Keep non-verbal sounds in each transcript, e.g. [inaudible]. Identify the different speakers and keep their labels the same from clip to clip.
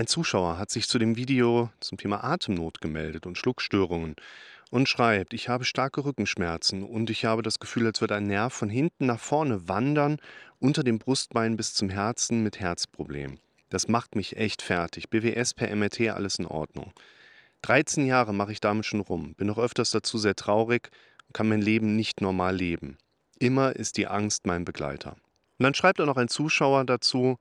Speaker 1: Ein Zuschauer hat sich zu dem Video zum Thema Atemnot gemeldet und Schluckstörungen und schreibt, ich habe starke Rückenschmerzen und ich habe das Gefühl, als würde ein Nerv von hinten nach vorne wandern, unter dem Brustbein bis zum Herzen mit Herzproblem. Das macht mich echt fertig. BWS per MRT, alles in Ordnung. 13 Jahre mache ich damit schon rum, bin auch öfters dazu sehr traurig und kann mein Leben nicht normal leben. Immer ist die Angst mein Begleiter. Und dann schreibt auch noch ein Zuschauer dazu,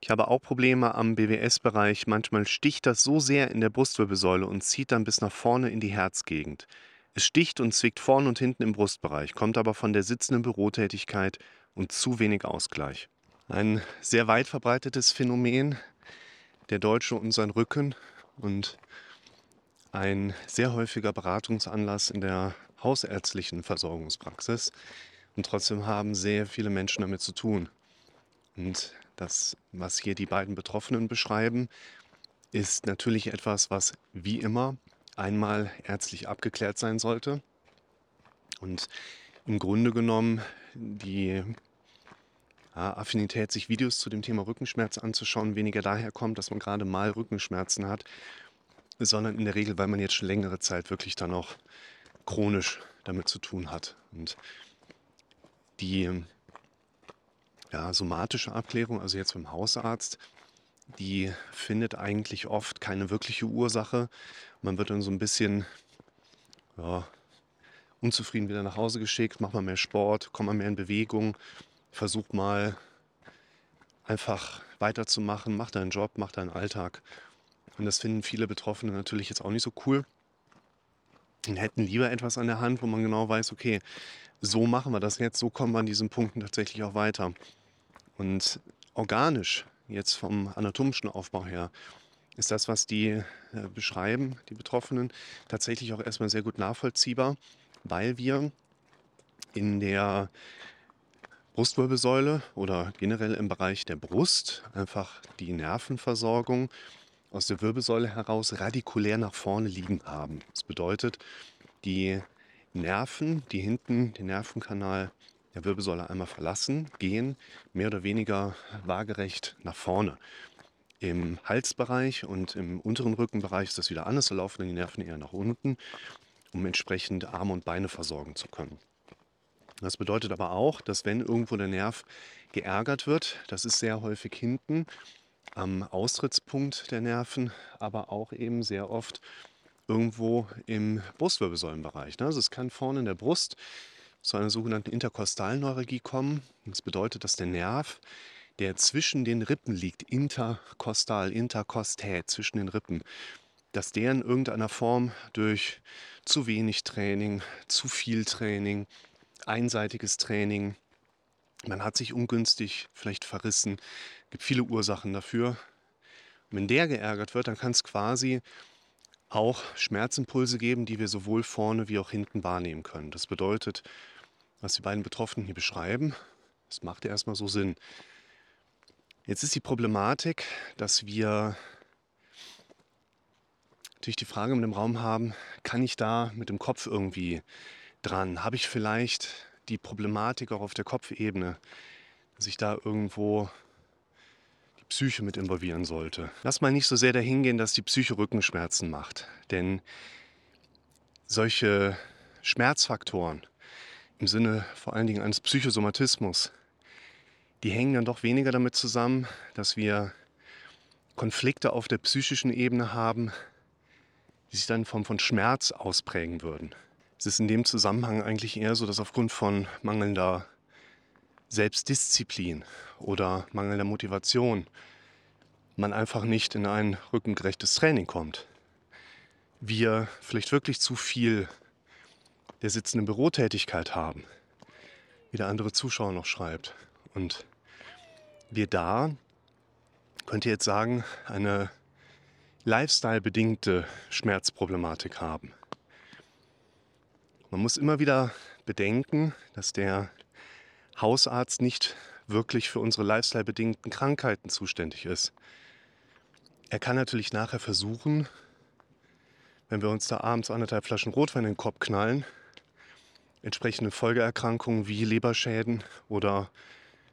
Speaker 1: ich habe auch Probleme am BWS-Bereich. Manchmal sticht das so sehr in der Brustwirbelsäule und zieht dann bis nach vorne in die Herzgegend. Es sticht und zwickt vorn und hinten im Brustbereich, kommt aber von der sitzenden Bürotätigkeit und zu wenig Ausgleich. Ein sehr weit verbreitetes Phänomen, der Deutsche und sein Rücken und ein sehr häufiger Beratungsanlass in der hausärztlichen Versorgungspraxis. Und trotzdem haben sehr viele Menschen damit zu tun. Und das, was hier die beiden Betroffenen beschreiben, ist natürlich etwas, was wie immer einmal ärztlich abgeklärt sein sollte. Und im Grunde genommen die Affinität, sich Videos zu dem Thema Rückenschmerz anzuschauen, weniger daher kommt, dass man gerade mal Rückenschmerzen hat, sondern in der Regel, weil man jetzt schon längere Zeit wirklich dann auch chronisch damit zu tun hat. Und die ja, somatische Abklärung, also jetzt beim Hausarzt, die findet eigentlich oft keine wirkliche Ursache. Man wird dann so ein bisschen ja, unzufrieden wieder nach Hause geschickt, macht mal mehr Sport, kommt mal mehr in Bewegung, versucht mal einfach weiterzumachen, macht deinen Job, macht deinen Alltag. Und das finden viele Betroffene natürlich jetzt auch nicht so cool. Und hätten lieber etwas an der Hand, wo man genau weiß, okay, so machen wir das jetzt, so kommen wir an diesen Punkten tatsächlich auch weiter. Und organisch, jetzt vom anatomischen Aufbau her, ist das, was die äh, beschreiben, die Betroffenen, tatsächlich auch erstmal sehr gut nachvollziehbar, weil wir in der Brustwirbelsäule oder generell im Bereich der Brust einfach die Nervenversorgung aus der Wirbelsäule heraus radikulär nach vorne liegen haben. Das bedeutet, die Nerven, die hinten den Nervenkanal der Wirbelsäule einmal verlassen, gehen mehr oder weniger waagerecht nach vorne. Im Halsbereich und im unteren Rückenbereich ist das wieder anders, da laufen die Nerven eher nach unten, um entsprechend Arme und Beine versorgen zu können. Das bedeutet aber auch, dass wenn irgendwo der Nerv geärgert wird, das ist sehr häufig hinten am Austrittspunkt der Nerven, aber auch eben sehr oft irgendwo im Brustwirbelsäulenbereich. Also es kann vorne in der Brust zu einer sogenannten Interkostalneuralgie kommen. Das bedeutet, dass der Nerv, der zwischen den Rippen liegt, interkostal, interkostät, zwischen den Rippen, dass der in irgendeiner Form durch zu wenig Training, zu viel Training, einseitiges Training, man hat sich ungünstig vielleicht verrissen, gibt viele Ursachen dafür. Und wenn der geärgert wird, dann kann es quasi auch Schmerzimpulse geben, die wir sowohl vorne wie auch hinten wahrnehmen können. Das bedeutet, was die beiden Betroffenen hier beschreiben, das macht ja erstmal so Sinn. Jetzt ist die Problematik, dass wir natürlich die Frage mit dem Raum haben, kann ich da mit dem Kopf irgendwie dran? Habe ich vielleicht die Problematik auch auf der Kopfebene, dass ich da irgendwo Psyche mit involvieren sollte? Lass mal nicht so sehr dahin gehen, dass die Psyche Rückenschmerzen macht, denn solche Schmerzfaktoren, im Sinne vor allen Dingen eines Psychosomatismus, die hängen dann doch weniger damit zusammen, dass wir Konflikte auf der psychischen Ebene haben, die sich dann in Form von Schmerz ausprägen würden. Es ist in dem Zusammenhang eigentlich eher so, dass aufgrund von mangelnder Selbstdisziplin oder mangelnder Motivation man einfach nicht in ein rückengerechtes Training kommt. Wir vielleicht wirklich zu viel der sitzenden Bürotätigkeit haben, wie der andere Zuschauer noch schreibt. Und wir da, könnt ihr jetzt sagen, eine lifestyle-bedingte Schmerzproblematik haben. Man muss immer wieder bedenken, dass der Hausarzt nicht wirklich für unsere lifestyle-bedingten Krankheiten zuständig ist. Er kann natürlich nachher versuchen, wenn wir uns da abends anderthalb Flaschen Rotwein in den Kopf knallen, entsprechende Folgeerkrankungen wie Leberschäden oder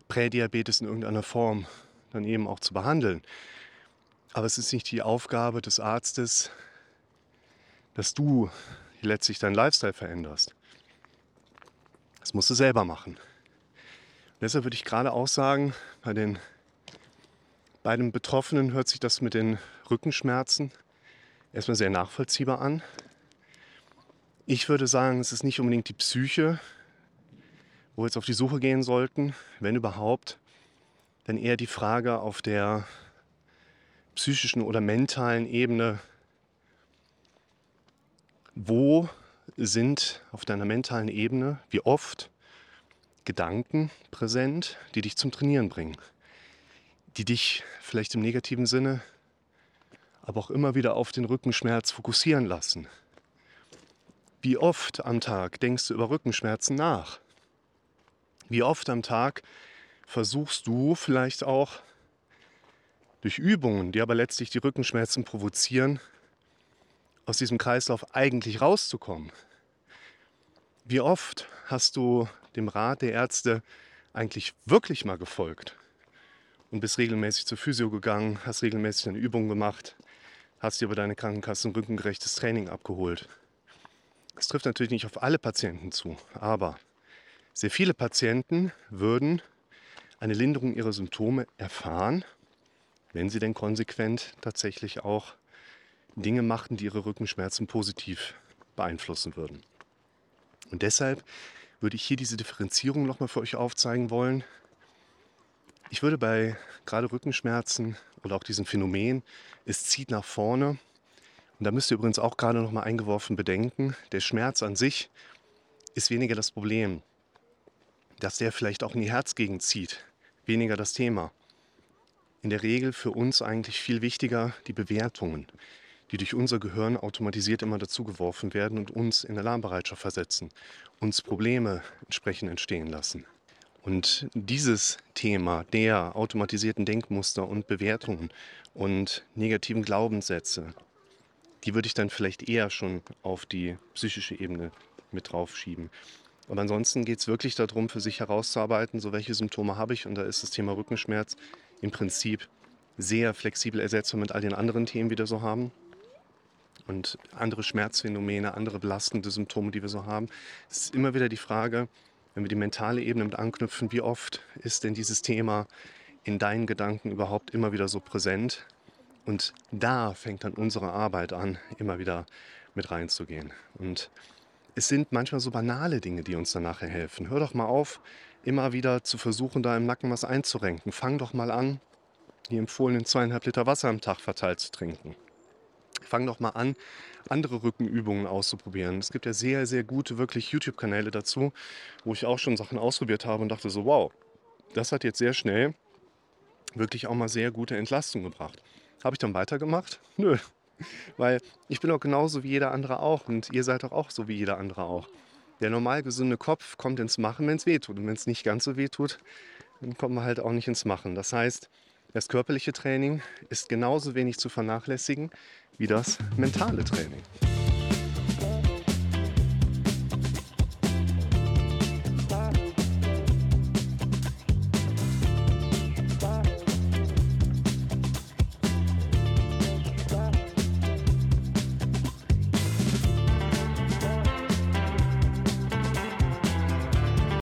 Speaker 1: Prädiabetes in irgendeiner Form dann eben auch zu behandeln. Aber es ist nicht die Aufgabe des Arztes, dass du letztlich deinen Lifestyle veränderst. Das musst du selber machen. Deshalb würde ich gerade auch sagen, bei den beiden Betroffenen hört sich das mit den Rückenschmerzen erstmal sehr nachvollziehbar an. Ich würde sagen, es ist nicht unbedingt die Psyche, wo wir jetzt auf die Suche gehen sollten, wenn überhaupt, dann eher die Frage auf der psychischen oder mentalen Ebene, wo sind auf deiner mentalen Ebene, wie oft, Gedanken präsent, die dich zum Trainieren bringen, die dich vielleicht im negativen Sinne, aber auch immer wieder auf den Rückenschmerz fokussieren lassen. Wie oft am Tag denkst du über Rückenschmerzen nach? Wie oft am Tag versuchst du vielleicht auch durch Übungen, die aber letztlich die Rückenschmerzen provozieren, aus diesem Kreislauf eigentlich rauszukommen? Wie oft hast du dem Rat der Ärzte eigentlich wirklich mal gefolgt und bist regelmäßig zur Physio gegangen, hast regelmäßig eine Übung gemacht, hast dir über deine Krankenkasse ein rückengerechtes Training abgeholt? Das trifft natürlich nicht auf alle Patienten zu, aber sehr viele Patienten würden eine Linderung ihrer Symptome erfahren, wenn sie denn konsequent tatsächlich auch Dinge machten, die ihre Rückenschmerzen positiv beeinflussen würden. Und deshalb würde ich hier diese Differenzierung nochmal für euch aufzeigen wollen. Ich würde bei gerade Rückenschmerzen oder auch diesem Phänomen, es zieht nach vorne. Und da müsst ihr übrigens auch gerade nochmal eingeworfen bedenken, der Schmerz an sich ist weniger das Problem dass der vielleicht auch in die Herzgegend zieht. Weniger das Thema. In der Regel für uns eigentlich viel wichtiger die Bewertungen, die durch unser Gehirn automatisiert immer dazugeworfen werden und uns in Alarmbereitschaft versetzen, uns Probleme entsprechend entstehen lassen. Und dieses Thema der automatisierten Denkmuster und Bewertungen und negativen Glaubenssätze, die würde ich dann vielleicht eher schon auf die psychische Ebene mit draufschieben. Aber ansonsten geht es wirklich darum, für sich herauszuarbeiten, so welche Symptome habe ich. Und da ist das Thema Rückenschmerz im Prinzip sehr flexibel ersetzbar mit all den anderen Themen, die wir so haben. Und andere Schmerzphänomene, andere belastende Symptome, die wir so haben. Es ist immer wieder die Frage, wenn wir die mentale Ebene mit anknüpfen, wie oft ist denn dieses Thema in deinen Gedanken überhaupt immer wieder so präsent? Und da fängt dann unsere Arbeit an, immer wieder mit reinzugehen. Und es sind manchmal so banale Dinge, die uns dann nachher helfen. Hör doch mal auf, immer wieder zu versuchen, da im Nacken was einzurenken. Fang doch mal an, die empfohlenen zweieinhalb Liter Wasser am Tag verteilt zu trinken. Fang doch mal an, andere Rückenübungen auszuprobieren. Es gibt ja sehr, sehr gute, wirklich YouTube-Kanäle dazu, wo ich auch schon Sachen ausprobiert habe und dachte so, wow, das hat jetzt sehr schnell wirklich auch mal sehr gute Entlastung gebracht. Habe ich dann weitergemacht? [laughs] Nö, weil ich bin auch genauso wie jeder andere auch und ihr seid doch auch so wie jeder andere auch. Der normal gesunde Kopf kommt ins Machen, wenn es weh tut. Und wenn es nicht ganz so weh tut, dann kommt man halt auch nicht ins Machen. Das heißt, das körperliche Training ist genauso wenig zu vernachlässigen wie das mentale Training.